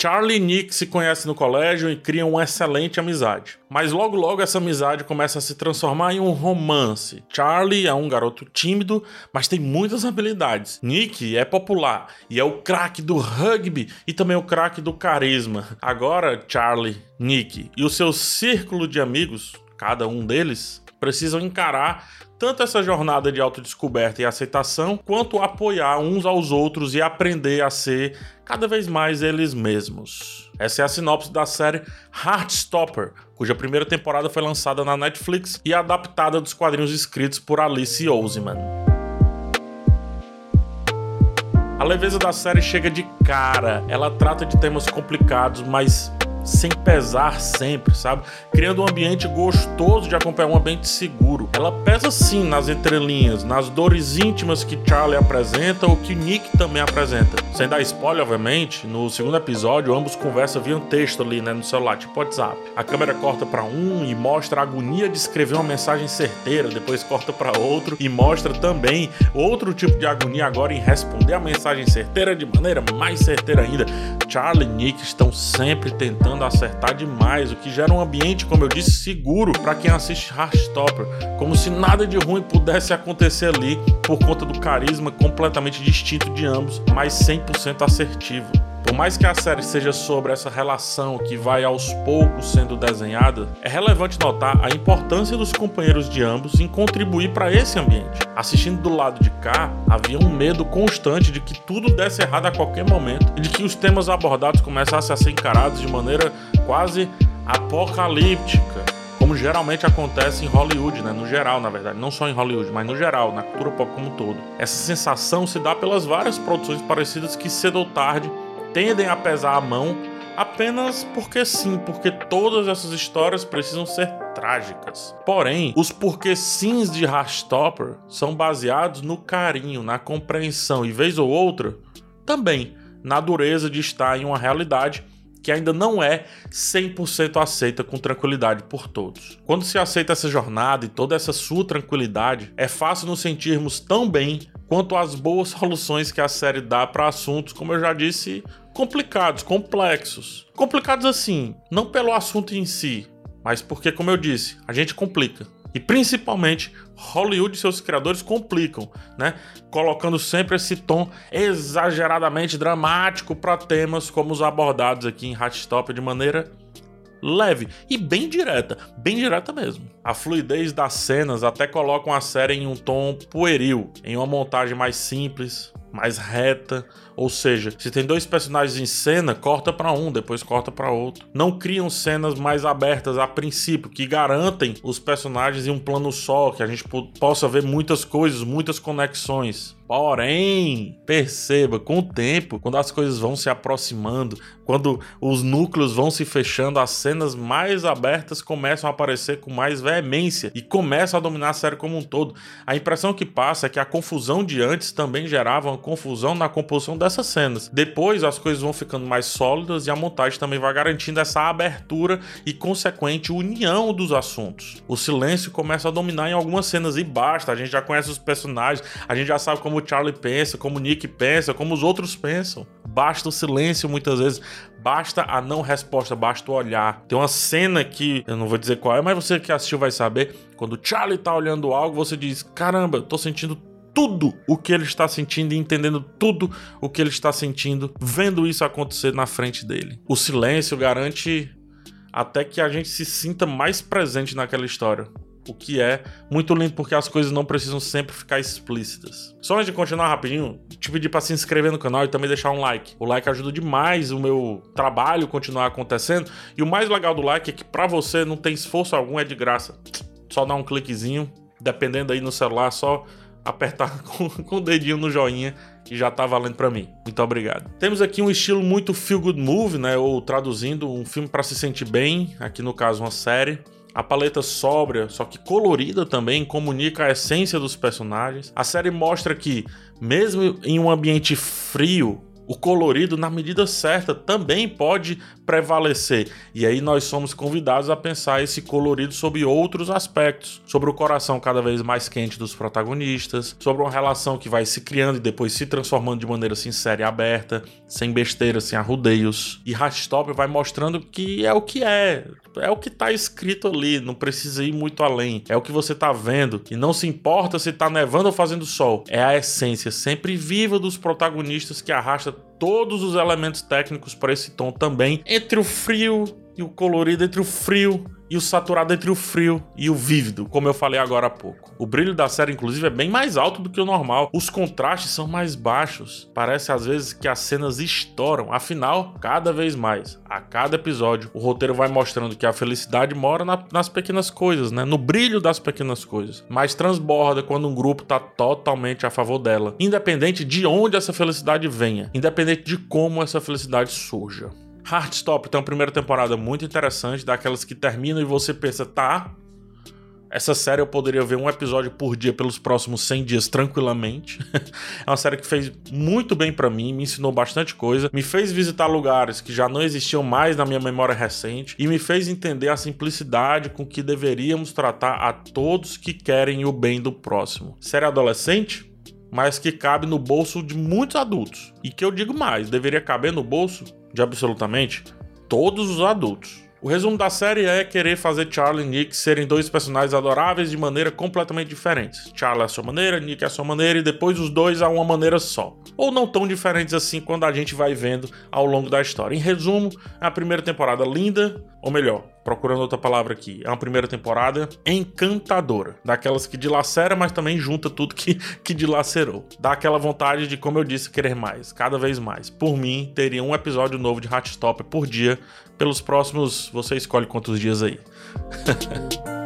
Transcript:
Charlie e Nick se conhecem no colégio e criam uma excelente amizade. Mas logo logo essa amizade começa a se transformar em um romance. Charlie é um garoto tímido, mas tem muitas habilidades. Nick é popular e é o craque do rugby e também o craque do carisma. Agora, Charlie, Nick e o seu círculo de amigos, cada um deles, precisam encarar tanto essa jornada de autodescoberta e aceitação, quanto apoiar uns aos outros e aprender a ser cada vez mais eles mesmos. Essa é a sinopse da série Heartstopper, cuja primeira temporada foi lançada na Netflix e adaptada dos quadrinhos escritos por Alice Oseman. A leveza da série chega de cara, ela trata de temas complicados, mas sem pesar sempre, sabe? Criando um ambiente gostoso de acompanhar, um ambiente seguro. Ela pesa sim nas entrelinhas, nas dores íntimas que Charlie apresenta ou que Nick também apresenta. Sem dar spoiler, obviamente, no segundo episódio, ambos conversam via um texto ali, né, no celular, tipo WhatsApp. A câmera corta para um e mostra a agonia de escrever uma mensagem certeira, depois corta para outro e mostra também outro tipo de agonia agora em responder a mensagem certeira de maneira mais certeira ainda. Charlie e Nick estão sempre tentando acertar demais, o que gera um ambiente, como eu disse, seguro para quem assiste Heartstopper, como se nada de ruim pudesse acontecer ali por conta do carisma completamente distinto de ambos, mas 100% assertivo. Por mais que a série seja sobre essa relação que vai aos poucos sendo desenhada, é relevante notar a importância dos companheiros de ambos em contribuir para esse ambiente. Assistindo do lado de cá, havia um medo constante de que tudo desse errado a qualquer momento e de que os temas abordados começassem a ser encarados de maneira quase apocalíptica como geralmente acontece em Hollywood, né? No geral, na verdade, não só em Hollywood, mas no geral, na cultura pop como um todo. Essa sensação se dá pelas várias produções parecidas que cedo ou tarde tendem a pesar a mão apenas porque sim, porque todas essas histórias precisam ser trágicas. Porém, os porquê sims de Heartstopper são baseados no carinho, na compreensão e vez ou outra também na dureza de estar em uma realidade que ainda não é 100% aceita com tranquilidade por todos. Quando se aceita essa jornada e toda essa sua tranquilidade, é fácil nos sentirmos tão bem quanto as boas soluções que a série dá para assuntos, como eu já disse, complicados, complexos. Complicados assim, não pelo assunto em si, mas porque, como eu disse, a gente complica. E principalmente Hollywood e seus criadores complicam, né? Colocando sempre esse tom exageradamente dramático para temas como os abordados aqui em Hatstop de maneira leve e bem direta, bem direta mesmo. A fluidez das cenas até colocam a série em um tom pueril, em uma montagem mais simples, mais reta, ou seja, se tem dois personagens em cena, corta para um, depois corta para outro. Não criam cenas mais abertas a princípio que garantem os personagens em um plano só, que a gente possa ver muitas coisas, muitas conexões. Porém, perceba, com o tempo, quando as coisas vão se aproximando, quando os núcleos vão se fechando, as cenas mais abertas começam a aparecer com mais veemência e começam a dominar a série como um todo. A impressão que passa é que a confusão de antes também gerava uma confusão na composição dessas cenas. Depois as coisas vão ficando mais sólidas e a montagem também vai garantindo essa abertura e consequente união dos assuntos. O silêncio começa a dominar em algumas cenas e basta, a gente já conhece os personagens, a gente já sabe como o Charlie pensa, como o Nick pensa, como os outros pensam. Basta o silêncio muitas vezes, basta a não resposta, basta o olhar. Tem uma cena que eu não vou dizer qual é, mas você que assistiu vai saber. Quando o Charlie tá olhando algo, você diz: Caramba, tô sentindo tudo o que ele está sentindo e entendendo tudo o que ele está sentindo, vendo isso acontecer na frente dele. O silêncio garante até que a gente se sinta mais presente naquela história o que é muito lindo porque as coisas não precisam sempre ficar explícitas. Só antes de continuar rapidinho, te pedir para se inscrever no canal e também deixar um like. O like ajuda demais o meu trabalho continuar acontecendo e o mais legal do like é que para você não tem esforço algum, é de graça. Só dá um cliquezinho, dependendo aí no celular, só apertar com, com o dedinho no joinha que já tá valendo para mim. Muito obrigado. Temos aqui um estilo muito feel good movie, né, ou traduzindo, um filme para se sentir bem, aqui no caso uma série. A paleta sóbria, só que colorida também, comunica a essência dos personagens. A série mostra que, mesmo em um ambiente frio, O colorido, na medida certa, também pode prevalecer. E aí nós somos convidados a pensar esse colorido sobre outros aspectos, sobre o coração cada vez mais quente dos protagonistas, sobre uma relação que vai se criando e depois se transformando de maneira sincera e aberta, sem besteiras, sem arrudeios. E Rastop vai mostrando que é o que é, é o que tá escrito ali, não precisa ir muito além. É o que você tá vendo e não se importa se tá nevando ou fazendo sol. É a essência sempre viva dos protagonistas que arrasta todos os elementos técnicos para esse tom também, entre o frio e o colorido, entre o frio e o saturado entre o frio e o vívido, como eu falei agora há pouco. O brilho da série, inclusive, é bem mais alto do que o normal. Os contrastes são mais baixos. Parece às vezes que as cenas estouram. Afinal, cada vez mais, a cada episódio, o roteiro vai mostrando que a felicidade mora na, nas pequenas coisas, né? No brilho das pequenas coisas. Mas transborda quando um grupo tá totalmente a favor dela, independente de onde essa felicidade venha, independente de como essa felicidade surja. Heartstopper tem uma primeira temporada muito interessante, daquelas que terminam e você pensa, tá, essa série eu poderia ver um episódio por dia pelos próximos 100 dias tranquilamente. é uma série que fez muito bem para mim, me ensinou bastante coisa, me fez visitar lugares que já não existiam mais na minha memória recente e me fez entender a simplicidade com que deveríamos tratar a todos que querem o bem do próximo. Série adolescente? Mas que cabe no bolso de muitos adultos. E que eu digo mais, deveria caber no bolso de absolutamente todos os adultos. O resumo da série é querer fazer Charlie e Nick serem dois personagens adoráveis de maneira completamente diferentes. Charlie é a sua maneira, Nick é a sua maneira e depois os dois a uma maneira só. Ou não tão diferentes assim quando a gente vai vendo ao longo da história. Em resumo, é a primeira temporada linda, ou melhor, procurando outra palavra aqui, é uma primeira temporada encantadora. Daquelas que dilacera, mas também junta tudo que, que dilacerou. Dá aquela vontade de, como eu disse, querer mais, cada vez mais. Por mim, teria um episódio novo de Heartstopper por dia pelos próximos, você escolhe quantos dias aí.